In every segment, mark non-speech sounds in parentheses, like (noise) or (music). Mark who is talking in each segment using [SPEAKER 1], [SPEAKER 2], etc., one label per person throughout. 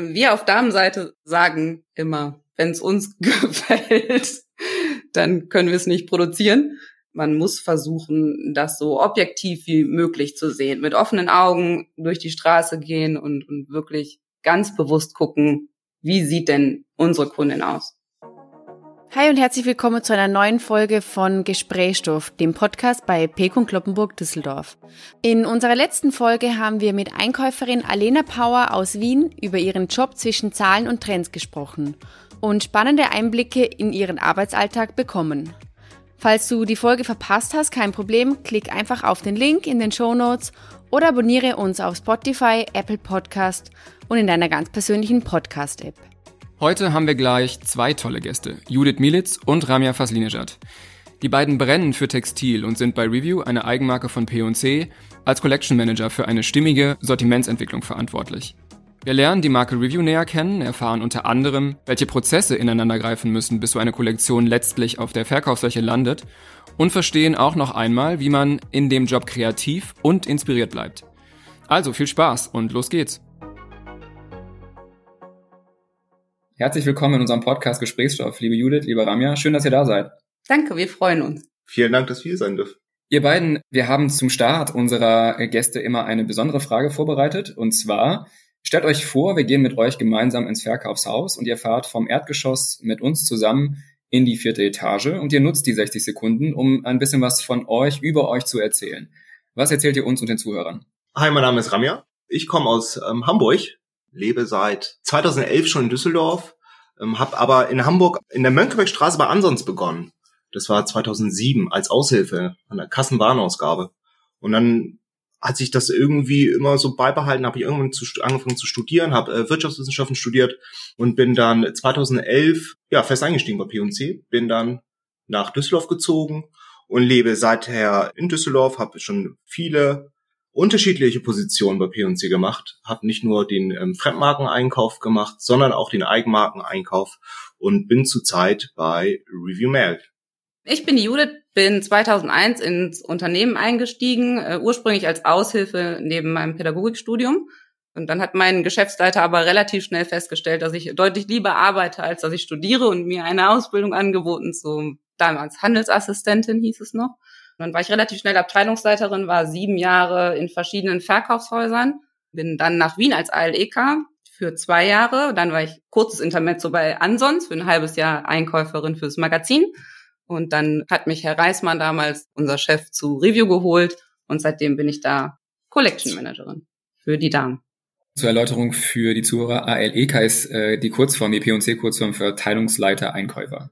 [SPEAKER 1] Wir auf Damenseite sagen immer, wenn es uns (laughs) gefällt, dann können wir es nicht produzieren. Man muss versuchen, das so objektiv wie möglich zu sehen, mit offenen Augen durch die Straße gehen und, und wirklich ganz bewusst gucken, wie sieht denn unsere Kundin aus?
[SPEAKER 2] Hi und herzlich willkommen zu einer neuen Folge von Gesprächsstoff, dem Podcast bei Pekun Kloppenburg Düsseldorf. In unserer letzten Folge haben wir mit Einkäuferin Alena Power aus Wien über ihren Job zwischen Zahlen und Trends gesprochen und spannende Einblicke in ihren Arbeitsalltag bekommen. Falls du die Folge verpasst hast, kein Problem, klick einfach auf den Link in den Show Notes oder abonniere uns auf Spotify, Apple Podcast und in deiner ganz persönlichen Podcast-App.
[SPEAKER 3] Heute haben wir gleich zwei tolle Gäste, Judith Militz und Ramya Faslinejad. Die beiden brennen für Textil und sind bei Review, eine Eigenmarke von P&C, als Collection Manager für eine stimmige Sortimentsentwicklung verantwortlich. Wir lernen die Marke Review näher kennen, erfahren unter anderem, welche Prozesse ineinandergreifen müssen, bis so eine Kollektion letztlich auf der Verkaufsfläche landet und verstehen auch noch einmal, wie man in dem Job kreativ und inspiriert bleibt. Also viel Spaß und los geht's! Herzlich willkommen in unserem Podcast Gesprächsstoff, liebe Judith, liebe Ramya. Schön, dass ihr da seid.
[SPEAKER 1] Danke, wir freuen uns.
[SPEAKER 4] Vielen Dank, dass wir hier sein dürfen.
[SPEAKER 3] Ihr beiden, wir haben zum Start unserer Gäste immer eine besondere Frage vorbereitet. Und zwar, stellt euch vor, wir gehen mit euch gemeinsam ins Verkaufshaus und ihr fahrt vom Erdgeschoss mit uns zusammen in die vierte Etage und ihr nutzt die 60 Sekunden, um ein bisschen was von euch, über euch zu erzählen. Was erzählt ihr uns und den Zuhörern?
[SPEAKER 4] Hi, mein Name ist Ramya. Ich komme aus ähm, Hamburg, lebe seit 2011 schon in Düsseldorf, ähm, habe aber in Hamburg in der Mönckebergstraße bei Ansons begonnen. Das war 2007 als Aushilfe an der Kassenwarenausgabe. Und dann hat sich das irgendwie immer so beibehalten, habe ich irgendwann zu, angefangen zu studieren, habe äh, Wirtschaftswissenschaften studiert und bin dann 2011 ja fest eingestiegen bei P&C, bin dann nach Düsseldorf gezogen und lebe seither in Düsseldorf, habe schon viele unterschiedliche Positionen bei P&C gemacht, habe nicht nur den ähm, Fremdmarkeneinkauf gemacht, sondern auch den Eigenmarkeneinkauf und bin zurzeit bei Review Mail.
[SPEAKER 1] Ich bin die Judith, bin 2001 ins Unternehmen eingestiegen, äh, ursprünglich als Aushilfe neben meinem Pädagogikstudium. Und dann hat mein Geschäftsleiter aber relativ schnell festgestellt, dass ich deutlich lieber arbeite, als dass ich studiere und mir eine Ausbildung angeboten zum damals Handelsassistentin hieß es noch. Dann war ich relativ schnell Abteilungsleiterin, war sieben Jahre in verschiedenen Verkaufshäusern, bin dann nach Wien als ALEK für zwei Jahre. Dann war ich kurzes Intermezzo bei Ansons für ein halbes Jahr Einkäuferin fürs Magazin. Und dann hat mich Herr Reismann damals, unser Chef, zu Review geholt. Und seitdem bin ich da Collection Managerin für die Damen.
[SPEAKER 3] Zur Erläuterung für die Zuhörer, ALEK ist äh, die Kurzform, die P&C-Kurzform für Teilungsleiter Einkäufer.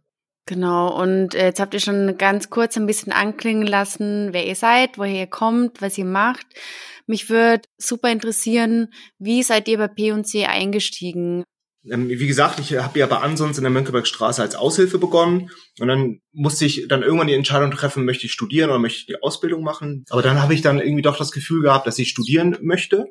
[SPEAKER 2] Genau, und äh, jetzt habt ihr schon ganz kurz ein bisschen anklingen lassen, wer ihr seid, woher ihr kommt, was ihr macht. Mich würde super interessieren, wie seid ihr bei P&C eingestiegen?
[SPEAKER 4] Ähm, wie gesagt, ich habe ja bei Ansons in der Mönckebergstraße als Aushilfe begonnen und dann musste ich dann irgendwann die Entscheidung treffen, möchte ich studieren oder möchte ich die Ausbildung machen. Aber dann habe ich dann irgendwie doch das Gefühl gehabt, dass ich studieren möchte,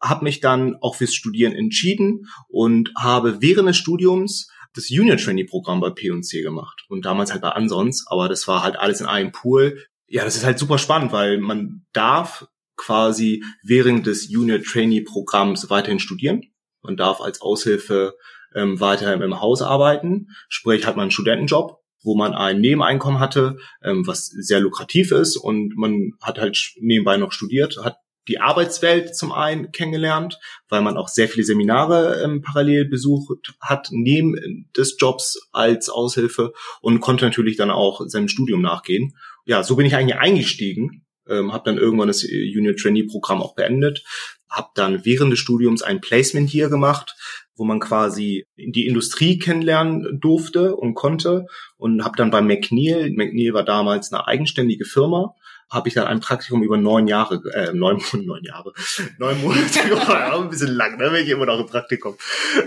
[SPEAKER 4] habe mich dann auch fürs Studieren entschieden und habe während des Studiums das Junior Trainee Programm bei P&C gemacht und damals halt bei Ansons, aber das war halt alles in einem Pool. Ja, das ist halt super spannend, weil man darf quasi während des Junior Trainee Programms weiterhin studieren. Man darf als Aushilfe ähm, weiterhin im Haus arbeiten, sprich hat man einen Studentenjob, wo man ein Nebeneinkommen hatte, ähm, was sehr lukrativ ist und man hat halt nebenbei noch studiert, hat die Arbeitswelt zum einen kennengelernt, weil man auch sehr viele Seminare ähm, parallel besucht hat, neben des Jobs als Aushilfe und konnte natürlich dann auch seinem Studium nachgehen. Ja, so bin ich eigentlich eingestiegen, ähm, habe dann irgendwann das Junior Trainee Programm auch beendet, habe dann während des Studiums ein Placement hier gemacht, wo man quasi die Industrie kennenlernen durfte und konnte und habe dann bei McNeil, McNeil war damals eine eigenständige Firma, habe ich dann ein Praktikum über neun Jahre, äh, neun, (laughs) neun Jahre, neun Monate (laughs) gemacht, ein bisschen lang, ne, bin ich immer noch im Praktikum,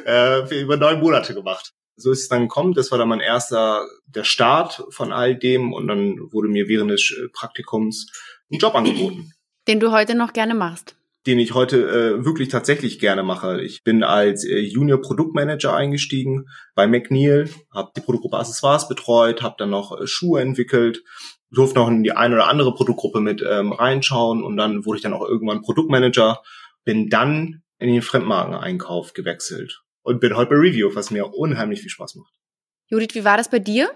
[SPEAKER 4] äh, über neun Monate gemacht. So ist es dann gekommen, das war dann mein erster, der Start von all dem und dann wurde mir während des äh, Praktikums ein Job angeboten.
[SPEAKER 2] Den du heute noch gerne machst
[SPEAKER 4] den ich heute äh, wirklich tatsächlich gerne mache. Ich bin als äh, Junior Produktmanager eingestiegen bei McNeil, habe die Produktgruppe Accessoires betreut, habe dann noch äh, Schuhe entwickelt, durfte noch in die eine oder andere Produktgruppe mit ähm, reinschauen und dann wurde ich dann auch irgendwann Produktmanager, bin dann in den Fremdmarkeneinkauf gewechselt. und bin heute bei Review, was mir unheimlich viel Spaß macht.
[SPEAKER 2] Judith, wie war das bei dir?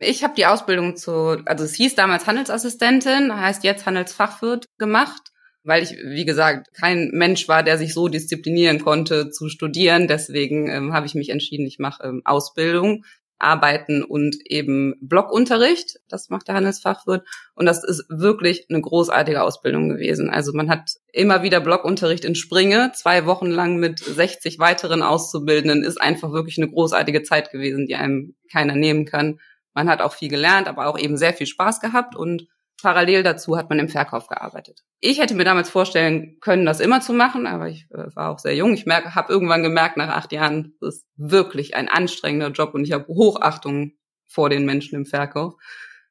[SPEAKER 1] Ich habe die Ausbildung zu, also es hieß damals Handelsassistentin, heißt jetzt Handelsfachwirt gemacht, weil ich, wie gesagt, kein Mensch war, der sich so disziplinieren konnte zu studieren. Deswegen ähm, habe ich mich entschieden, ich mache ähm, Ausbildung Arbeiten und eben Blockunterricht. Das macht der Handelsfachwirt. Und das ist wirklich eine großartige Ausbildung gewesen. Also man hat immer wieder Blockunterricht in Springe. Zwei Wochen lang mit 60 weiteren Auszubildenden ist einfach wirklich eine großartige Zeit gewesen, die einem keiner nehmen kann. Man hat auch viel gelernt, aber auch eben sehr viel Spaß gehabt und Parallel dazu hat man im Verkauf gearbeitet. Ich hätte mir damals vorstellen können, das immer zu machen, aber ich äh, war auch sehr jung. Ich merke, habe irgendwann gemerkt, nach acht Jahren, das ist wirklich ein anstrengender Job und ich habe Hochachtung vor den Menschen im Verkauf.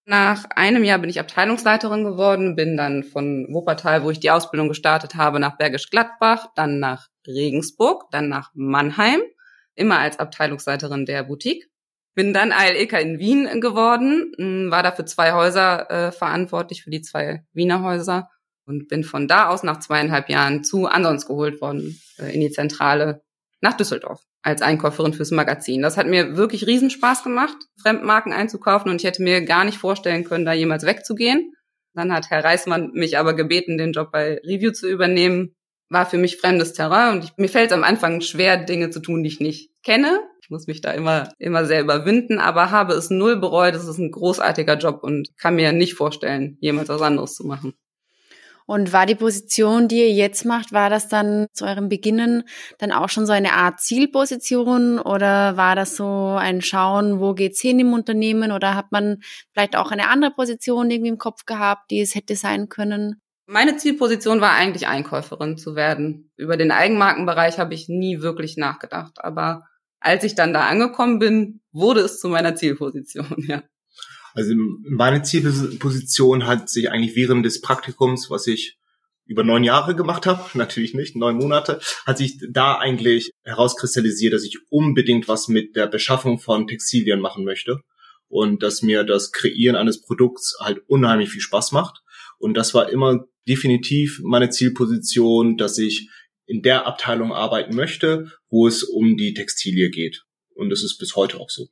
[SPEAKER 1] Nach einem Jahr bin ich Abteilungsleiterin geworden, bin dann von Wuppertal, wo ich die Ausbildung gestartet habe, nach Bergisch Gladbach, dann nach Regensburg, dann nach Mannheim, immer als Abteilungsleiterin der Boutique. Bin dann ALEK in Wien geworden, war da für zwei Häuser äh, verantwortlich, für die zwei Wiener Häuser und bin von da aus nach zweieinhalb Jahren zu Ansons geholt worden, äh, in die Zentrale nach Düsseldorf als Einkäuferin fürs Magazin. Das hat mir wirklich Riesenspaß gemacht, Fremdmarken einzukaufen und ich hätte mir gar nicht vorstellen können, da jemals wegzugehen. Dann hat Herr Reismann mich aber gebeten, den Job bei Review zu übernehmen. War für mich fremdes Terrain und ich, mir fällt es am Anfang schwer, Dinge zu tun, die ich nicht kenne muss mich da immer, immer sehr überwinden, aber habe es null bereut. Es ist ein großartiger Job und kann mir nicht vorstellen, jemals was anderes zu machen.
[SPEAKER 2] Und war die Position, die ihr jetzt macht, war das dann zu eurem Beginnen dann auch schon so eine Art Zielposition oder war das so ein Schauen, wo geht's hin im Unternehmen oder hat man vielleicht auch eine andere Position irgendwie im Kopf gehabt, die es hätte sein können?
[SPEAKER 1] Meine Zielposition war eigentlich Einkäuferin zu werden. Über den Eigenmarkenbereich habe ich nie wirklich nachgedacht, aber als ich dann da angekommen bin, wurde es zu meiner Zielposition, (laughs) ja.
[SPEAKER 4] Also meine Zielposition hat sich eigentlich während des Praktikums, was ich über neun Jahre gemacht habe, (laughs) natürlich nicht, neun Monate, hat sich da eigentlich herauskristallisiert, dass ich unbedingt was mit der Beschaffung von Textilien machen möchte und dass mir das Kreieren eines Produkts halt unheimlich viel Spaß macht. Und das war immer definitiv meine Zielposition, dass ich in der Abteilung arbeiten möchte, wo es um die Textilie geht. Und das ist bis heute auch so.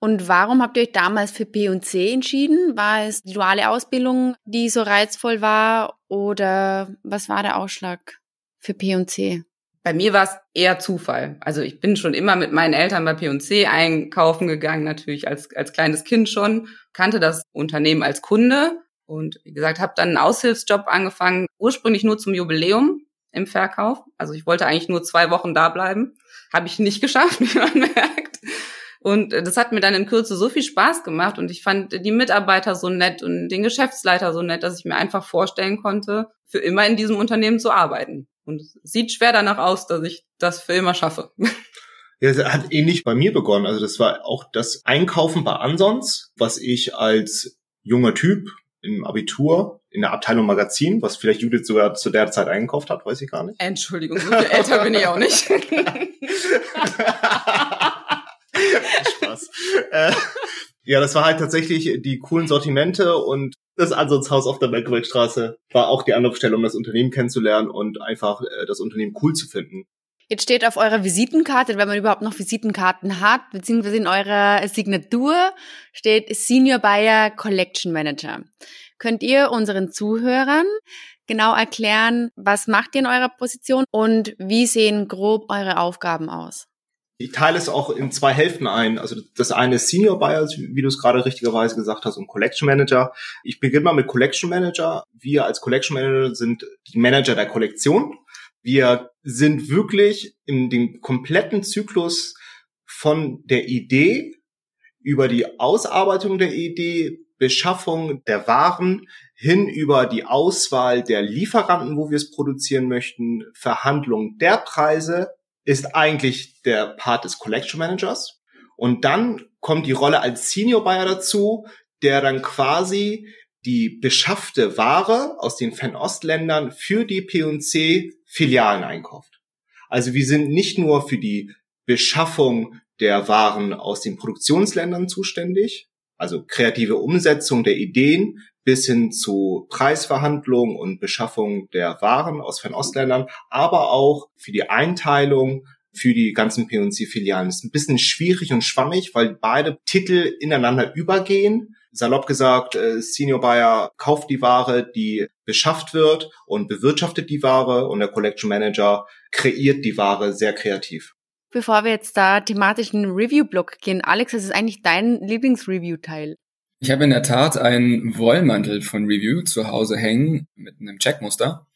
[SPEAKER 2] Und warum habt ihr euch damals für P&C entschieden? War es die duale Ausbildung, die so reizvoll war oder was war der Ausschlag für P&C?
[SPEAKER 1] Bei mir war es eher Zufall. Also ich bin schon immer mit meinen Eltern bei P&C einkaufen gegangen, natürlich als, als kleines Kind schon, kannte das Unternehmen als Kunde und wie gesagt, habe dann einen Aushilfsjob angefangen, ursprünglich nur zum Jubiläum im Verkauf. Also ich wollte eigentlich nur zwei Wochen da bleiben. Habe ich nicht (laughs) geschafft, wie man merkt. Und äh, das hat mir dann in Kürze so viel Spaß gemacht und ich fand die Mitarbeiter so nett und den Geschäftsleiter so nett, dass ich mir einfach vorstellen konnte, für immer in diesem Unternehmen zu arbeiten. Und es sieht schwer danach aus, dass ich das für immer schaffe. (laughs)
[SPEAKER 4] Ja, es hat ähnlich bei mir begonnen. Also das war auch das Einkaufen bei Ansons, was ich als junger Typ im Abitur in der Abteilung Magazin, was vielleicht Judith sogar zu der Zeit eingekauft hat, weiß ich gar nicht.
[SPEAKER 1] Entschuldigung, so viel älter bin ich auch nicht. (laughs)
[SPEAKER 4] Spaß. Äh, ja, das war halt tatsächlich die coolen Sortimente und das Ansonsthaus auf der Bergwaldstraße war auch die Anlaufstelle, um das Unternehmen kennenzulernen und einfach äh, das Unternehmen cool zu finden.
[SPEAKER 2] Jetzt steht auf eurer Visitenkarte, wenn man überhaupt noch Visitenkarten hat, beziehungsweise in eurer Signatur steht Senior Buyer Collection Manager. Könnt ihr unseren Zuhörern genau erklären, was macht ihr in eurer Position und wie sehen grob eure Aufgaben aus?
[SPEAKER 4] Ich teile es auch in zwei Hälften ein. Also das eine ist Senior Buyer, wie du es gerade richtigerweise gesagt hast, und Collection Manager. Ich beginne mal mit Collection Manager. Wir als Collection Manager sind die Manager der Kollektion. Wir sind wirklich in dem kompletten Zyklus von der Idee über die Ausarbeitung der Idee, Beschaffung der Waren hin über die Auswahl der Lieferanten, wo wir es produzieren möchten, Verhandlung der Preise ist eigentlich der Part des Collection Managers. Und dann kommt die Rolle als Senior Buyer dazu, der dann quasi die beschaffte Ware aus den Fernostländern für die P&C Filialen einkauft. Also wir sind nicht nur für die Beschaffung der Waren aus den Produktionsländern zuständig, also kreative Umsetzung der Ideen bis hin zu Preisverhandlungen und Beschaffung der Waren aus Fernostländern, aber auch für die Einteilung für die ganzen P&C-Filialen. Ist ein bisschen schwierig und schwammig, weil beide Titel ineinander übergehen. Salopp gesagt, äh, Senior Buyer kauft die Ware, die beschafft wird und bewirtschaftet die Ware und der Collection Manager kreiert die Ware sehr kreativ.
[SPEAKER 2] Bevor wir jetzt da thematisch in den Review-Block gehen, Alex, was ist eigentlich dein Lieblings-Review-Teil?
[SPEAKER 3] Ich habe in der Tat einen Wollmantel von Review zu Hause hängen mit einem Checkmuster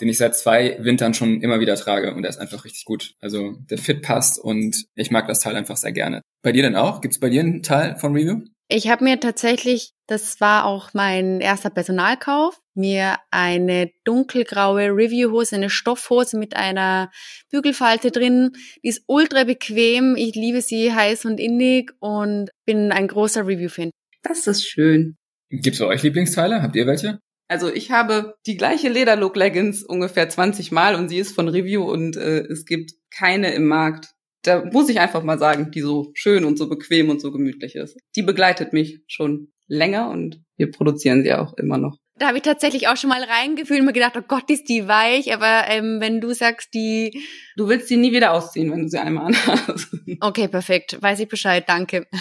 [SPEAKER 3] den ich seit zwei Wintern schon immer wieder trage und der ist einfach richtig gut. Also der Fit passt und ich mag das Teil einfach sehr gerne. Bei dir denn auch? Gibt es bei dir einen Teil von Review?
[SPEAKER 2] Ich habe mir tatsächlich, das war auch mein erster Personalkauf, mir eine dunkelgraue Review-Hose, eine Stoffhose mit einer Bügelfalte drin. Die ist ultra bequem. Ich liebe sie heiß und innig und bin ein großer Review-Fan.
[SPEAKER 1] Das ist schön.
[SPEAKER 3] Gibt's bei euch Lieblingsteile? Habt ihr welche?
[SPEAKER 1] Also ich habe die gleiche Lederlook Leggings ungefähr 20 Mal und sie ist von Review und äh, es gibt keine im Markt. Da muss ich einfach mal sagen, die so schön und so bequem und so gemütlich ist. Die begleitet mich schon länger und wir produzieren sie auch immer noch.
[SPEAKER 2] Da habe ich tatsächlich auch schon mal reingefühlt und mir gedacht, oh Gott, ist die weich. Aber ähm, wenn du sagst, die...
[SPEAKER 1] Du willst sie nie wieder ausziehen, wenn du sie einmal anhast. (laughs)
[SPEAKER 2] Okay, perfekt. Weiß ich Bescheid. Danke. (laughs)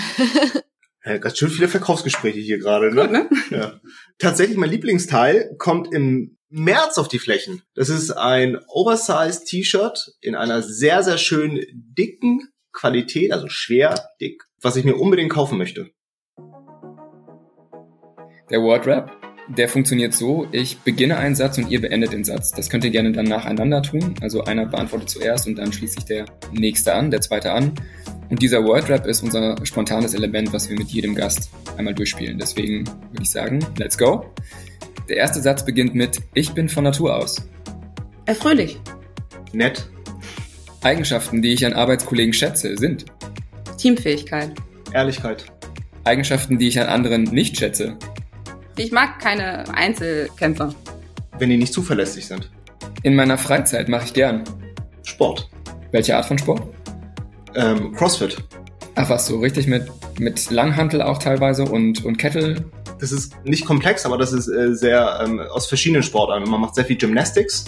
[SPEAKER 4] Ja, ganz schön viele Verkaufsgespräche hier gerade, ne?
[SPEAKER 1] Gut, ne?
[SPEAKER 4] Ja. Tatsächlich mein Lieblingsteil kommt im März auf die Flächen. Das ist ein Oversized T-Shirt in einer sehr, sehr schön dicken Qualität, also schwer, dick, was ich mir unbedingt kaufen möchte.
[SPEAKER 3] Der Wordrap, der funktioniert so, ich beginne einen Satz und ihr beendet den Satz. Das könnt ihr gerne dann nacheinander tun. Also einer beantwortet zuerst und dann schließt sich der nächste an, der zweite an. Und dieser Wordrap ist unser spontanes Element, was wir mit jedem Gast einmal durchspielen. Deswegen würde ich sagen, let's go. Der erste Satz beginnt mit Ich bin von Natur aus.
[SPEAKER 1] Erfröhlich.
[SPEAKER 4] Nett,
[SPEAKER 3] Eigenschaften, die ich an Arbeitskollegen schätze, sind
[SPEAKER 1] Teamfähigkeit.
[SPEAKER 4] Ehrlichkeit,
[SPEAKER 3] Eigenschaften, die ich an anderen nicht schätze.
[SPEAKER 1] Ich mag keine Einzelkämpfer.
[SPEAKER 4] wenn die nicht zuverlässig sind.
[SPEAKER 3] In meiner Freizeit mache ich gern.
[SPEAKER 4] Sport,
[SPEAKER 3] Welche Art von Sport?
[SPEAKER 4] ähm, Crossfit.
[SPEAKER 3] Ach was, so richtig mit, mit Langhantel auch teilweise und, und Kettle.
[SPEAKER 4] Das ist nicht komplex, aber das ist äh, sehr ähm, aus verschiedenen Sportarten. Man macht sehr viel Gymnastics,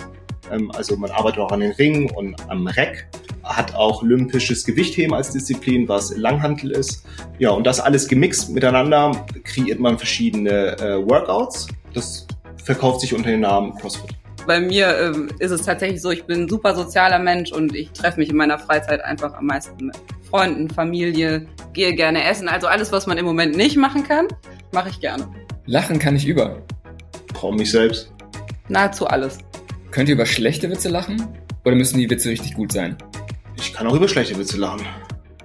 [SPEAKER 4] also man arbeitet auch an den Ringen und am Reck, hat auch olympisches Gewichtheben als Disziplin, was Langhantel ist. Ja, und das alles gemixt miteinander kreiert man verschiedene äh, Workouts. Das verkauft sich unter dem Namen CrossFit.
[SPEAKER 1] Bei mir ähm, ist es tatsächlich so, ich bin ein super sozialer Mensch und ich treffe mich in meiner Freizeit einfach am meisten mit Freunden, Familie, gehe gerne essen. Also alles, was man im Moment nicht machen kann, mache ich gerne.
[SPEAKER 3] Lachen kann ich über.
[SPEAKER 4] Traue mich selbst.
[SPEAKER 1] Nahezu alles.
[SPEAKER 3] Könnt ihr über schlechte Witze lachen? Oder müssen die Witze richtig gut sein?
[SPEAKER 4] Ich kann auch über schlechte Witze lachen.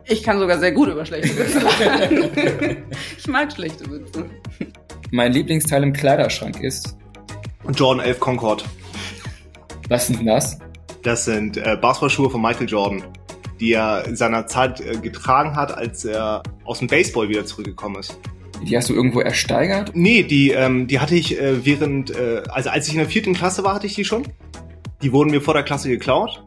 [SPEAKER 1] Ich kann sogar sehr gut über schlechte Witze lachen. (laughs) ich mag schlechte Witze.
[SPEAKER 3] Mein Lieblingsteil im Kleiderschrank ist.
[SPEAKER 4] Und Jordan 11 Concord.
[SPEAKER 3] Was sind denn das?
[SPEAKER 4] Das sind äh, Basketballschuhe von Michael Jordan, die er seinerzeit äh, getragen hat, als er aus dem Baseball wieder zurückgekommen ist.
[SPEAKER 3] Die hast du irgendwo ersteigert?
[SPEAKER 4] Nee, die, ähm, die hatte ich äh, während, äh, also als ich in der vierten Klasse war, hatte ich die schon. Die wurden mir vor der Klasse geklaut.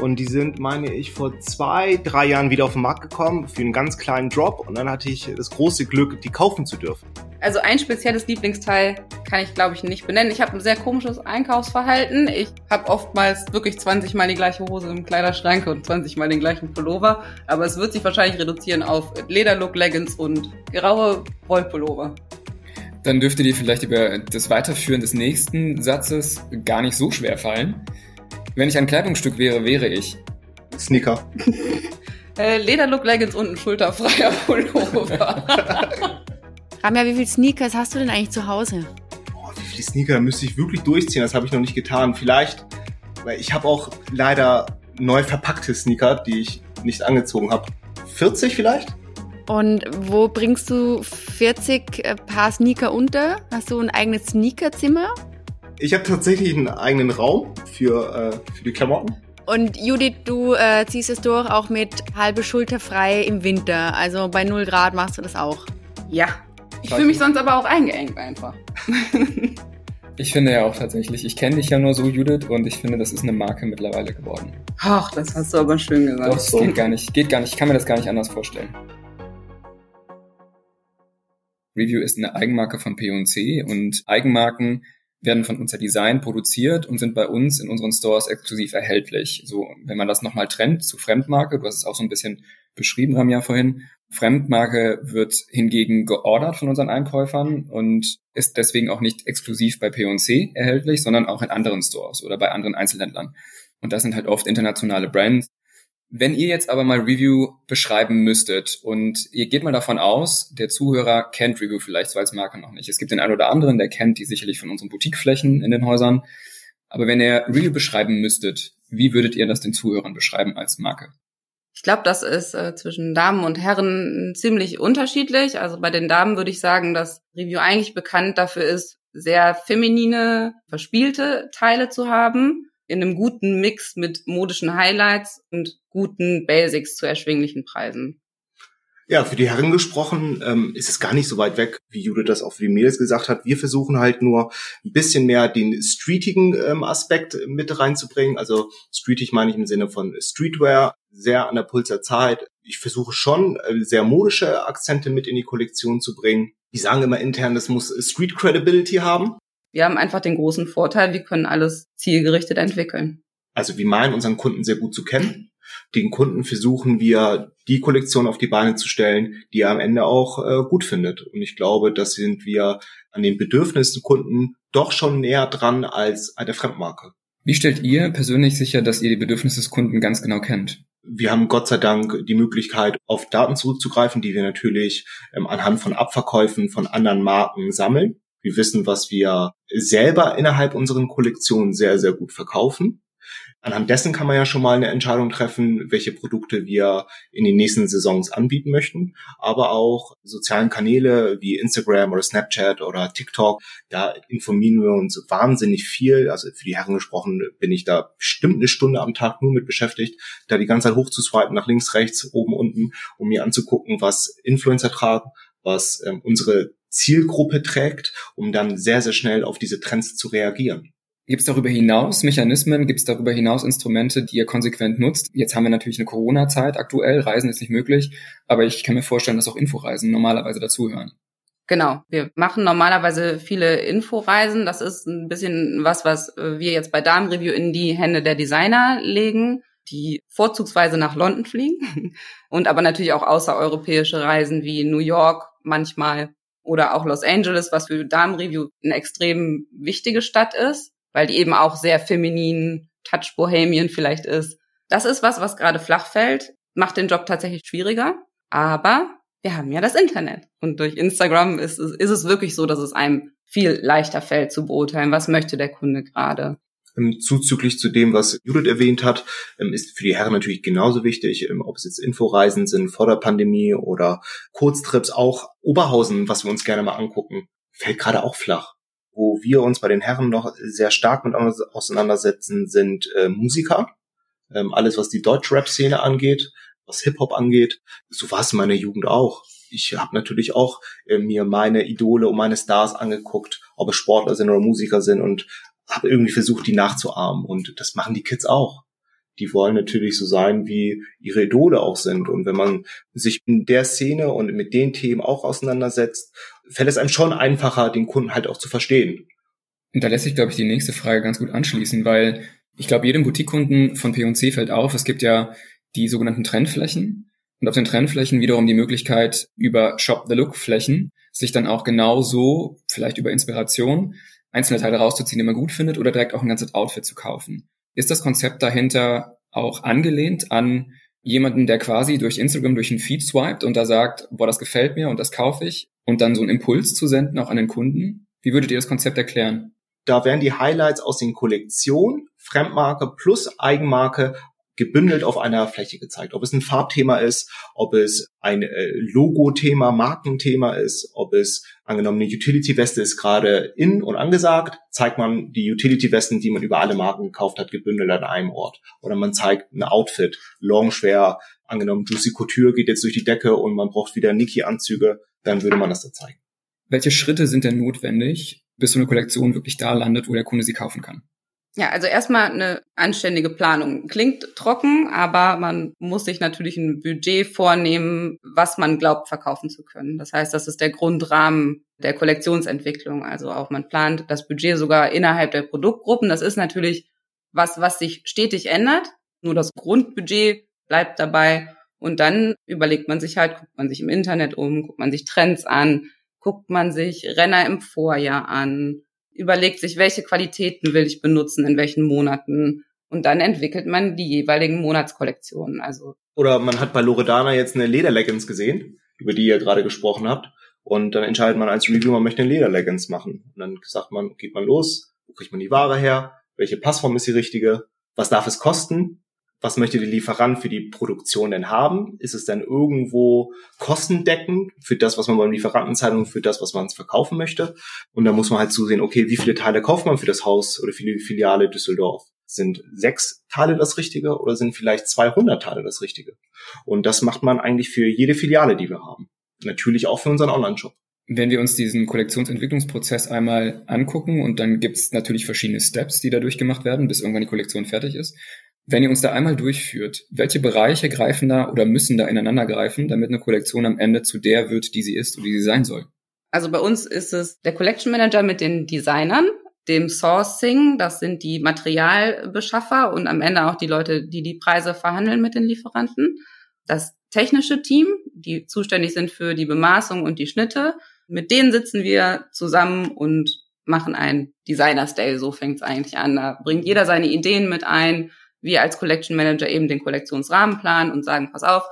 [SPEAKER 4] Und die sind, meine ich, vor zwei, drei Jahren wieder auf den Markt gekommen für einen ganz kleinen Drop. Und dann hatte ich das große Glück, die kaufen zu dürfen.
[SPEAKER 1] Also ein spezielles Lieblingsteil kann ich, glaube ich, nicht benennen. Ich habe ein sehr komisches Einkaufsverhalten. Ich habe oftmals wirklich 20 Mal die gleiche Hose im Kleiderschrank und 20 Mal den gleichen Pullover. Aber es wird sich wahrscheinlich reduzieren auf Lederlook, Leggings und graue Wollpullover.
[SPEAKER 3] Dann dürfte dir vielleicht über das Weiterführen des nächsten Satzes gar nicht so schwer fallen. Wenn ich ein Kleidungsstück wäre, wäre ich.
[SPEAKER 4] Sneaker. (laughs)
[SPEAKER 1] Äh, Lederlook, Leggings und ein schulterfreier (laughs) Pullover.
[SPEAKER 2] Ramja, wie viele Sneakers hast du denn eigentlich zu Hause?
[SPEAKER 4] Boah, wie viele Sneaker müsste ich wirklich durchziehen? Das habe ich noch nicht getan. Vielleicht, weil ich habe auch leider neu verpackte Sneaker, die ich nicht angezogen habe. 40 vielleicht?
[SPEAKER 2] Und wo bringst du 40 äh, Paar Sneaker unter? Hast du ein eigenes Sneakerzimmer?
[SPEAKER 4] Ich habe tatsächlich einen eigenen Raum für, äh, für die Klamotten.
[SPEAKER 2] Und Judith, du äh, ziehst es durch auch mit halbe Schulter frei im Winter. Also bei 0 Grad machst du das auch.
[SPEAKER 1] ja. Ich fühle mich sonst aber auch eingeengt einfach. (laughs)
[SPEAKER 3] Ich finde ja auch tatsächlich, ich kenne dich ja nur so, Judith, und ich finde, das ist eine Marke mittlerweile geworden.
[SPEAKER 1] Ach, das hast du aber schön
[SPEAKER 3] Doch,
[SPEAKER 1] gesagt.
[SPEAKER 3] das geht gar nicht, geht gar nicht, ich kann mir das gar nicht anders vorstellen. Review ist eine Eigenmarke von P&C und Eigenmarken werden von uns ja designt, produziert und sind bei uns in unseren Stores exklusiv erhältlich. So, wenn man das nochmal trennt zu Fremdmarke, du hast es auch so ein bisschen beschrieben, Ramja, vorhin. Fremdmarke wird hingegen geordert von unseren Einkäufern und ist deswegen auch nicht exklusiv bei P&C erhältlich, sondern auch in anderen Stores oder bei anderen Einzelhändlern. Und das sind halt oft internationale Brands. Wenn ihr jetzt aber mal Review beschreiben müsstet und ihr geht mal davon aus, der Zuhörer kennt Review vielleicht so als Marke noch nicht. Es gibt den einen oder anderen, der kennt die sicherlich von unseren Boutiqueflächen in den Häusern. Aber wenn ihr Review beschreiben müsstet, wie würdet ihr das den Zuhörern beschreiben als Marke?
[SPEAKER 1] Ich glaube, das ist äh, zwischen Damen und Herren ziemlich unterschiedlich. Also bei den Damen würde ich sagen, dass Review eigentlich bekannt dafür ist, sehr feminine, verspielte Teile zu haben in einem guten Mix mit modischen Highlights und guten Basics zu erschwinglichen Preisen.
[SPEAKER 4] Ja, für die Herren gesprochen ähm, ist es gar nicht so weit weg, wie Judith das auch für die Mädels gesagt hat. Wir versuchen halt nur ein bisschen mehr den streetigen ähm, Aspekt mit reinzubringen. Also streetig meine ich im Sinne von Streetwear, sehr an der Puls der Zeit. Ich versuche schon äh, sehr modische Akzente mit in die Kollektion zu bringen. Die sagen immer intern, das muss Street Credibility haben.
[SPEAKER 1] Wir haben einfach den großen Vorteil, wir können alles zielgerichtet entwickeln.
[SPEAKER 4] Also wir meinen unseren Kunden sehr gut zu kennen. Den Kunden versuchen wir, die Kollektion auf die Beine zu stellen, die er am Ende auch äh, gut findet. Und ich glaube, das sind wir an den Bedürfnissen Kunden doch schon näher dran als eine Fremdmarke.
[SPEAKER 3] Wie stellt ihr persönlich sicher, dass ihr die Bedürfnisse des Kunden ganz genau kennt?
[SPEAKER 4] Wir haben Gott sei Dank die Möglichkeit, auf Daten zurückzugreifen, die wir natürlich ähm, anhand von Abverkäufen von anderen Marken sammeln. Wir wissen, was wir selber innerhalb unseren Kollektionen sehr, sehr gut verkaufen. Anhand dessen kann man ja schon mal eine Entscheidung treffen, welche Produkte wir in den nächsten Saisons anbieten möchten. Aber auch sozialen Kanäle wie Instagram oder Snapchat oder TikTok, da informieren wir uns wahnsinnig viel. Also für die Herren gesprochen bin ich da bestimmt eine Stunde am Tag nur mit beschäftigt, da die ganze Zeit hochzuswipen, nach links, rechts, oben, unten, um mir anzugucken, was Influencer tragen, was ähm, unsere Zielgruppe trägt, um dann sehr, sehr schnell auf diese Trends zu reagieren.
[SPEAKER 3] Gibt es darüber hinaus Mechanismen, gibt es darüber hinaus Instrumente, die ihr konsequent nutzt? Jetzt haben wir natürlich eine Corona-Zeit aktuell, Reisen ist nicht möglich, aber ich kann mir vorstellen, dass auch Inforeisen normalerweise dazuhören.
[SPEAKER 1] Genau, wir machen normalerweise viele Inforeisen. Das ist ein bisschen was, was wir jetzt bei Damenreview in die Hände der Designer legen, die vorzugsweise nach London fliegen (laughs) und aber natürlich auch außereuropäische Reisen wie New York manchmal oder auch Los Angeles, was für Damenreview eine extrem wichtige Stadt ist, weil die eben auch sehr feminin, touch bohemian vielleicht ist. Das ist was, was gerade flach fällt, macht den Job tatsächlich schwieriger, aber wir haben ja das Internet und durch Instagram ist es, ist es wirklich so, dass es einem viel leichter fällt zu beurteilen, was möchte der Kunde gerade.
[SPEAKER 4] Ähm, zuzüglich zu dem, was Judith erwähnt hat, ähm, ist für die Herren natürlich genauso wichtig, ähm, ob es jetzt Inforeisen sind vor der Pandemie oder Kurztrips, auch Oberhausen, was wir uns gerne mal angucken, fällt gerade auch flach. Wo wir uns bei den Herren noch sehr stark mit auseinandersetzen, sind äh, Musiker. Ähm, alles, was die Deutsch-Rap-Szene angeht, was Hip-Hop angeht. So war es in meiner Jugend auch. Ich habe natürlich auch äh, mir meine Idole und meine Stars angeguckt, ob es Sportler sind oder Musiker sind und habe irgendwie versucht, die nachzuahmen. Und das machen die Kids auch. Die wollen natürlich so sein, wie ihre Idole auch sind. Und wenn man sich in der Szene und mit den Themen auch auseinandersetzt, fällt es einem schon einfacher, den Kunden halt auch zu verstehen.
[SPEAKER 3] Und da lässt sich, glaube ich, die nächste Frage ganz gut anschließen, weil ich glaube, jedem Boutique-Kunden von P&C fällt auf, es gibt ja die sogenannten Trendflächen und auf den Trendflächen wiederum die Möglichkeit, über Shop the Look Flächen sich dann auch genauso, vielleicht über Inspiration, einzelne Teile rauszuziehen, die man gut findet, oder direkt auch ein ganzes Outfit zu kaufen. Ist das Konzept dahinter auch angelehnt an jemanden, der quasi durch Instagram durch einen Feed swiped und da sagt, boah, das gefällt mir und das kaufe ich und dann so einen Impuls zu senden auch an den Kunden? Wie würdet ihr das Konzept erklären?
[SPEAKER 4] Da werden die Highlights aus den Kollektionen, Fremdmarke plus Eigenmarke gebündelt auf einer Fläche gezeigt. Ob es ein Farbthema ist, ob es ein äh, Logo-Thema, Markenthema ist, ob es angenommen eine Utility-Weste ist gerade in und angesagt, zeigt man die Utility-Westen, die man über alle Marken gekauft hat, gebündelt an einem Ort. Oder man zeigt ein Outfit, Longwear, angenommen Juicy Couture geht jetzt durch die Decke und man braucht wieder Niki-Anzüge, dann würde man das da zeigen.
[SPEAKER 3] Welche Schritte sind denn notwendig, bis so eine Kollektion wirklich da landet, wo der Kunde sie kaufen kann?
[SPEAKER 1] Ja, also erstmal eine anständige Planung. Klingt trocken, aber man muss sich natürlich ein Budget vornehmen, was man glaubt verkaufen zu können. Das heißt, das ist der Grundrahmen der Kollektionsentwicklung. Also auch man plant das Budget sogar innerhalb der Produktgruppen. Das ist natürlich was, was sich stetig ändert. Nur das Grundbudget bleibt dabei. Und dann überlegt man sich halt, guckt man sich im Internet um, guckt man sich Trends an, guckt man sich Renner im Vorjahr an, überlegt sich, welche Qualitäten will ich benutzen, in welchen Monaten. Und dann entwickelt man die jeweiligen Monatskollektionen. Also
[SPEAKER 4] Oder man hat bei Loredana jetzt eine Lederleggings gesehen, über die ihr gerade gesprochen habt. Und dann entscheidet man als Reviewer, man möchte eine Lederleggings machen. Und dann sagt man, geht man los, wo kriegt man die Ware her, welche Passform ist die richtige, was darf es kosten, was möchte der Lieferant für die Produktion denn haben? Ist es denn irgendwo kostendeckend für das, was man beim Lieferanten zahlt und für das, was man verkaufen möchte? Und da muss man halt zusehen, okay, wie viele Teile kauft man für das Haus oder für die Filiale Düsseldorf? Sind sechs Teile das Richtige oder sind vielleicht 200 Teile das Richtige? Und das macht man eigentlich für jede Filiale, die wir haben. Natürlich auch für unseren Online-Shop.
[SPEAKER 3] Wenn wir uns diesen Kollektionsentwicklungsprozess einmal angucken und dann gibt's natürlich verschiedene Steps, die da durchgemacht werden, bis irgendwann die Kollektion fertig ist. Wenn ihr uns da einmal durchführt, welche Bereiche greifen da oder müssen da ineinander greifen, damit eine Kollektion am Ende zu der wird, die sie ist und die sie sein soll?
[SPEAKER 1] Also bei uns ist es der Collection Manager mit den Designern, dem Sourcing, das sind die Materialbeschaffer und am Ende auch die Leute, die die Preise verhandeln mit den Lieferanten. Das technische Team, die zuständig sind für die Bemaßung und die Schnitte. Mit denen sitzen wir zusammen und machen ein Designer Day. So fängt es eigentlich an. Da bringt jeder seine Ideen mit ein. Wir als Collection Manager eben den Kollektionsrahmenplan und sagen, pass auf,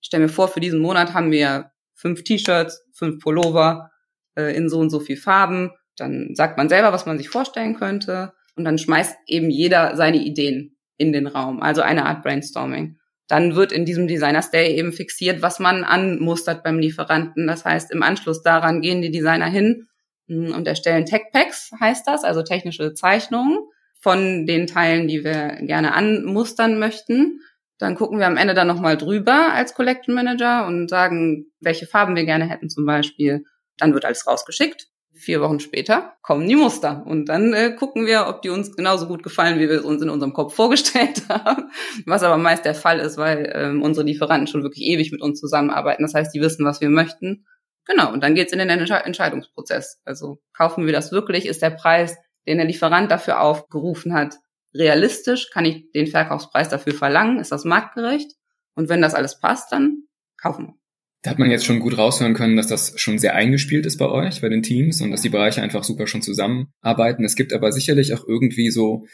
[SPEAKER 1] stell mir vor, für diesen Monat haben wir fünf T-Shirts, fünf Pullover äh, in so und so viel Farben. Dann sagt man selber, was man sich vorstellen könnte. Und dann schmeißt eben jeder seine Ideen in den Raum. Also eine Art Brainstorming. Dann wird in diesem Designers Day eben fixiert, was man anmustert beim Lieferanten. Das heißt, im Anschluss daran gehen die Designer hin hm, und erstellen Tech Packs, heißt das, also technische Zeichnungen von den Teilen, die wir gerne anmustern möchten. Dann gucken wir am Ende dann nochmal drüber als Collection Manager und sagen, welche Farben wir gerne hätten zum Beispiel. Dann wird alles rausgeschickt. Vier Wochen später kommen die Muster und dann äh, gucken wir, ob die uns genauso gut gefallen, wie wir es uns in unserem Kopf (laughs) vorgestellt haben. Was aber meist der Fall ist, weil ähm, unsere Lieferanten schon wirklich ewig mit uns zusammenarbeiten. Das heißt, die wissen, was wir möchten. Genau, und dann geht's in den Entscheidungsprozess. Also kaufen wir das wirklich? Ist der Preis, den der Lieferant dafür aufgerufen hat, realistisch? Kann ich den Verkaufspreis dafür verlangen? Ist das marktgerecht? Und wenn das alles passt, dann kaufen wir.
[SPEAKER 3] Da hat man jetzt schon gut raushören können, dass das schon sehr eingespielt ist bei euch, bei den Teams und dass die Bereiche einfach super schon zusammenarbeiten. Es gibt aber sicherlich auch irgendwie so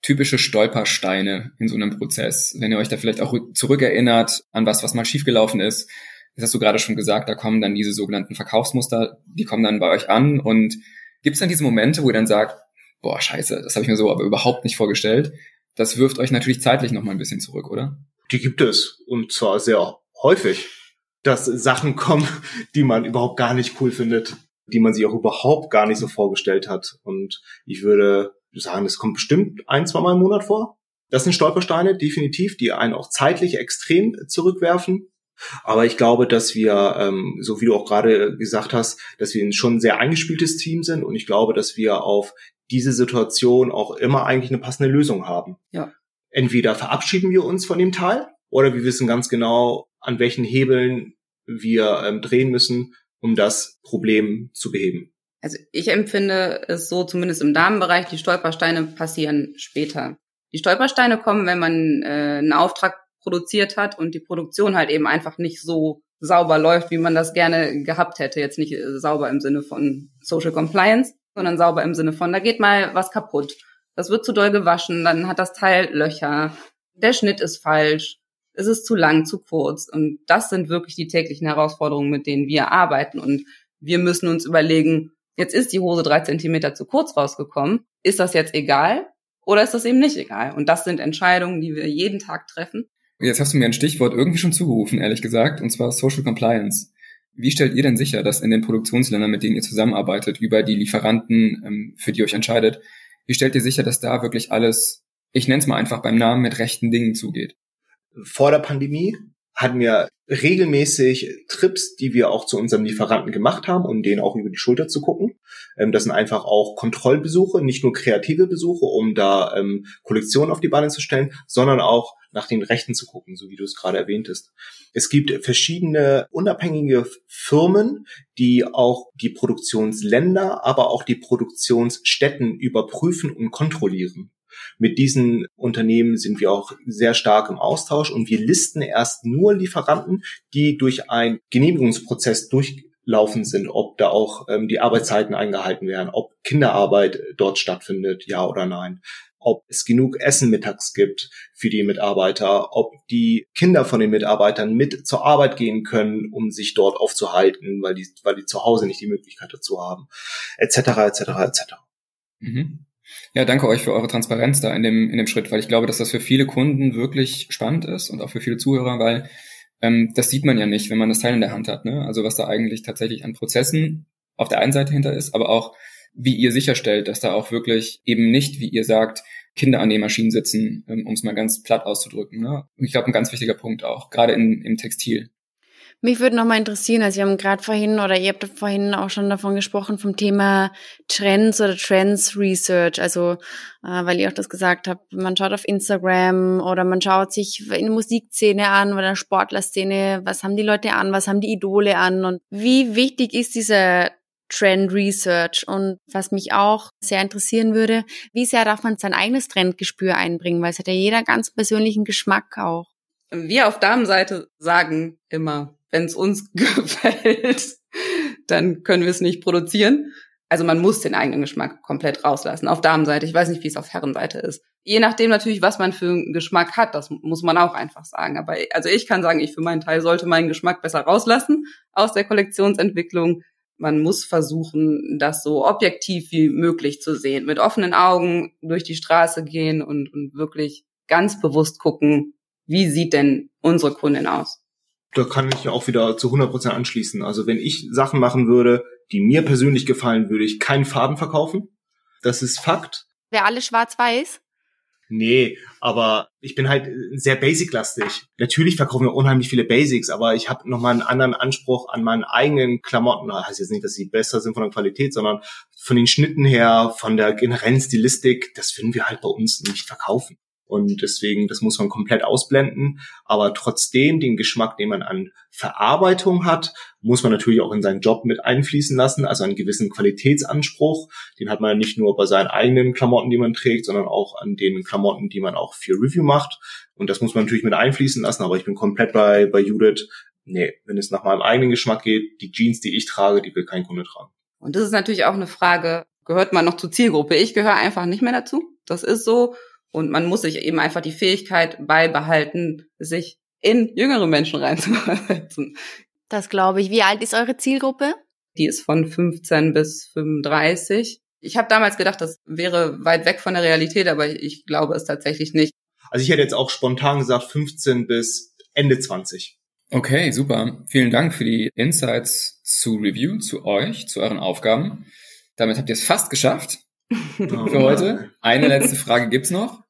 [SPEAKER 3] typische Stolpersteine in so einem Prozess. Wenn ihr euch da vielleicht auch zurückerinnert an was, was mal schiefgelaufen ist, das hast du gerade schon gesagt, da kommen dann diese sogenannten Verkaufsmuster, die kommen dann bei euch an und gibt es dann diese Momente, wo ihr dann sagt, boah, scheiße, das habe ich mir so aber überhaupt nicht vorgestellt. Das wirft euch natürlich zeitlich noch mal ein bisschen zurück, oder?
[SPEAKER 4] Die gibt es und zwar sehr häufig dass Sachen kommen, (laughs) die man überhaupt gar nicht cool findet, die man sich auch überhaupt gar nicht so vorgestellt hat. Und ich würde sagen, es kommt bestimmt ein, zwei Mal im Monat vor. Das sind Stolpersteine, definitiv, die einen auch zeitlich extrem zurückwerfen. Aber ich glaube, dass wir, ähm, so wie du auch gerade gesagt hast, dass wir ein schon sehr eingespieltes Team sind und ich glaube, dass wir auf diese Situation auch immer eigentlich eine passende Lösung haben.
[SPEAKER 1] Ja.
[SPEAKER 4] Entweder verabschieden wir uns von dem Teil oder wir wissen ganz genau, an welchen Hebeln wir ähm, drehen müssen, um das Problem zu beheben.
[SPEAKER 1] Also ich empfinde es so, zumindest im Damenbereich, die Stolpersteine passieren später. Die Stolpersteine kommen, wenn man äh, einen Auftrag produziert hat und die Produktion halt eben einfach nicht so sauber läuft, wie man das gerne gehabt hätte. Jetzt nicht äh, sauber im Sinne von Social Compliance, sondern sauber im Sinne von, da geht mal was kaputt. Das wird zu doll gewaschen, dann hat das Teil Löcher. Der Schnitt ist falsch ist es zu lang, zu kurz. Und das sind wirklich die täglichen Herausforderungen, mit denen wir arbeiten. Und wir müssen uns überlegen, jetzt ist die Hose drei Zentimeter zu kurz rausgekommen. Ist das jetzt egal oder ist das eben nicht egal? Und das sind Entscheidungen, die wir jeden Tag treffen.
[SPEAKER 3] Jetzt hast du mir ein Stichwort irgendwie schon zugerufen, ehrlich gesagt, und zwar Social Compliance. Wie stellt ihr denn sicher, dass in den Produktionsländern, mit denen ihr zusammenarbeitet, über die Lieferanten, ähm, für die ihr euch entscheidet, wie stellt ihr sicher, dass da wirklich alles, ich nenne es mal einfach beim Namen, mit rechten Dingen zugeht?
[SPEAKER 4] vor der Pandemie hatten wir regelmäßig Trips, die wir auch zu unserem Lieferanten gemacht haben, um denen auch über die Schulter zu gucken. Ähm, das sind einfach auch Kontrollbesuche, nicht nur kreative Besuche, um da ähm, Kollektionen auf die Beine zu stellen, sondern auch nach den Rechten zu gucken, so wie du es gerade erwähntest. Es gibt verschiedene unabhängige Firmen, die auch die Produktionsländer, aber auch die Produktionsstätten überprüfen und kontrollieren. Mit diesen Unternehmen sind wir auch sehr stark im Austausch und wir listen erst nur Lieferanten, die durch einen Genehmigungsprozess durchlaufen sind, ob da auch ähm, die Arbeitszeiten eingehalten werden, ob Kinderarbeit dort stattfindet, ja oder nein ob es genug Essen mittags gibt für die Mitarbeiter, ob die Kinder von den Mitarbeitern mit zur Arbeit gehen können, um sich dort aufzuhalten, weil die, weil die zu Hause nicht die Möglichkeit dazu haben, etc., etc., etc.
[SPEAKER 3] Mhm. Ja, danke euch für eure Transparenz da in dem, in dem Schritt, weil ich glaube, dass das für viele Kunden wirklich spannend ist und auch für viele Zuhörer, weil ähm, das sieht man ja nicht, wenn man das Teil in der Hand hat. Ne? Also was da eigentlich tatsächlich an Prozessen auf der einen Seite hinter ist, aber auch wie ihr sicherstellt, dass da auch wirklich eben nicht, wie ihr sagt, Kinder an den Maschinen sitzen, ähm, um es mal ganz platt auszudrücken. Ne? Und ich glaube, ein ganz wichtiger Punkt auch, gerade in, im Textil.
[SPEAKER 2] Mich würde noch mal interessieren, also wir haben gerade vorhin oder ihr habt vorhin auch schon davon gesprochen vom Thema Trends oder Trends Research, also äh, weil ihr auch das gesagt habt, man schaut auf Instagram oder man schaut sich in der Musikszene an oder in der Sportlerszene, was haben die Leute an, was haben die Idole an? Und wie wichtig ist dieser Trend Research? Und was mich auch sehr interessieren würde, wie sehr darf man sein eigenes Trendgespür einbringen, weil es hat ja jeder ganz persönlichen Geschmack auch.
[SPEAKER 1] Wir auf Damenseite sagen immer, wenn es uns (laughs) gefällt, dann können wir es nicht produzieren. Also man muss den eigenen Geschmack komplett rauslassen. Auf Damenseite, ich weiß nicht, wie es auf Herrenseite ist. Je nachdem natürlich, was man für einen Geschmack hat, das muss man auch einfach sagen. Aber also ich kann sagen, ich für meinen Teil sollte meinen Geschmack besser rauslassen aus der Kollektionsentwicklung. Man muss versuchen, das so objektiv wie möglich zu sehen, mit offenen Augen durch die Straße gehen und, und wirklich ganz bewusst gucken, wie sieht denn unsere Kundin aus?
[SPEAKER 4] Da kann ich auch wieder zu 100% anschließen. Also wenn ich Sachen machen würde, die mir persönlich gefallen, würde ich keinen Faden verkaufen. Das ist Fakt.
[SPEAKER 2] Wäre alles schwarz-weiß?
[SPEAKER 4] Nee, aber ich bin halt sehr basic-lastig. Natürlich verkaufen wir unheimlich viele Basics, aber ich habe nochmal einen anderen Anspruch an meinen eigenen Klamotten. Das heißt jetzt nicht, dass sie besser sind von der Qualität, sondern von den Schnitten her, von der generellen Stilistik, das finden wir halt bei uns nicht verkaufen. Und deswegen, das muss man komplett ausblenden. Aber trotzdem den Geschmack, den man an Verarbeitung hat, muss man natürlich auch in seinen Job mit einfließen lassen. Also einen gewissen Qualitätsanspruch. Den hat man nicht nur bei seinen eigenen Klamotten, die man trägt, sondern auch an den Klamotten, die man auch für Review macht. Und das muss man natürlich mit einfließen lassen. Aber ich bin komplett bei, bei Judith. Nee, wenn es nach meinem eigenen Geschmack geht, die Jeans, die ich trage, die will kein Kunde tragen.
[SPEAKER 1] Und das ist natürlich auch eine Frage, gehört man noch zur Zielgruppe? Ich gehöre einfach nicht mehr dazu. Das ist so. Und man muss sich eben einfach die Fähigkeit beibehalten, sich in jüngere Menschen reinzuversetzen.
[SPEAKER 2] Das glaube ich. Wie alt ist eure Zielgruppe?
[SPEAKER 1] Die ist von 15 bis 35. Ich habe damals gedacht, das wäre weit weg von der Realität, aber ich glaube es tatsächlich nicht.
[SPEAKER 4] Also ich hätte jetzt auch spontan gesagt 15 bis Ende 20.
[SPEAKER 3] Okay, super. Vielen Dank für die Insights zu Review, zu euch, zu euren Aufgaben. Damit habt ihr es fast geschafft für heute. Eine letzte Frage gibt's noch,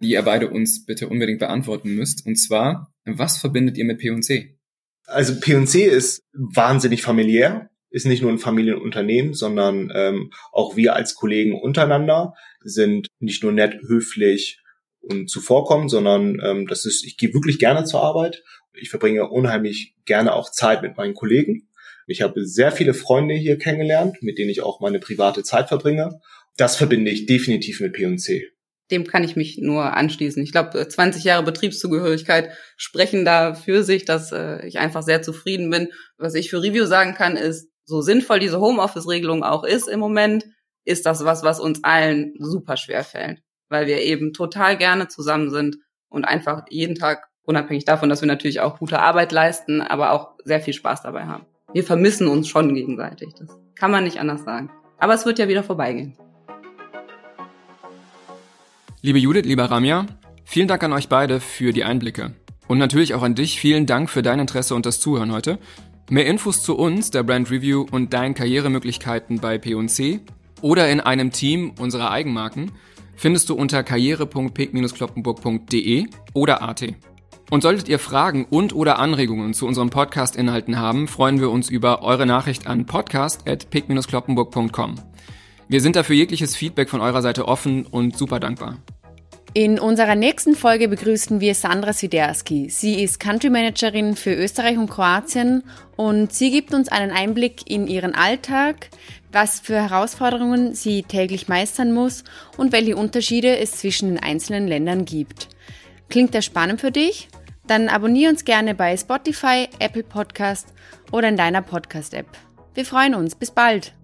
[SPEAKER 3] die ihr beide uns bitte unbedingt beantworten müsst. Und zwar, was verbindet ihr mit P&C?
[SPEAKER 4] Also P&C ist wahnsinnig familiär, ist nicht nur ein Familienunternehmen, sondern ähm, auch wir als Kollegen untereinander sind nicht nur nett, höflich und zuvorkommen, sondern ähm, das ist, ich gehe wirklich gerne zur Arbeit. Ich verbringe unheimlich gerne auch Zeit mit meinen Kollegen. Ich habe sehr viele Freunde hier kennengelernt, mit denen ich auch meine private Zeit verbringe das verbinde ich definitiv mit P&C.
[SPEAKER 1] Dem kann ich mich nur anschließen. Ich glaube, 20 Jahre Betriebszugehörigkeit sprechen da für sich, dass äh, ich einfach sehr zufrieden bin. Was ich für Review sagen kann, ist, so sinnvoll diese Homeoffice-Regelung auch ist im Moment, ist das was, was uns allen super schwer fällt, weil wir eben total gerne zusammen sind und einfach jeden Tag, unabhängig davon, dass wir natürlich auch gute Arbeit leisten, aber auch sehr viel Spaß dabei haben. Wir vermissen uns schon gegenseitig. Das kann man nicht anders sagen. Aber es wird ja wieder vorbeigehen.
[SPEAKER 3] Liebe Judith, lieber Ramya, vielen Dank an euch beide für die Einblicke. Und natürlich auch an dich, vielen Dank für dein Interesse und das Zuhören heute. Mehr Infos zu uns, der Brand Review und deinen Karrieremöglichkeiten bei P&C oder in einem Team unserer Eigenmarken findest du unter karriere.peak-kloppenburg.de oder AT. Und solltet ihr Fragen und oder Anregungen zu unseren Podcast-Inhalten haben, freuen wir uns über eure Nachricht an podcast.pick-kloppenburg.com. Wir sind dafür jegliches Feedback von eurer Seite offen und super dankbar.
[SPEAKER 2] In unserer nächsten Folge begrüßen wir Sandra Swiderski. Sie ist Country Managerin für Österreich und Kroatien und sie gibt uns einen Einblick in ihren Alltag, was für Herausforderungen sie täglich meistern muss und welche Unterschiede es zwischen den einzelnen Ländern gibt. Klingt das spannend für dich? Dann abonniere uns gerne bei Spotify, Apple Podcast oder in deiner Podcast-App. Wir freuen uns. Bis bald.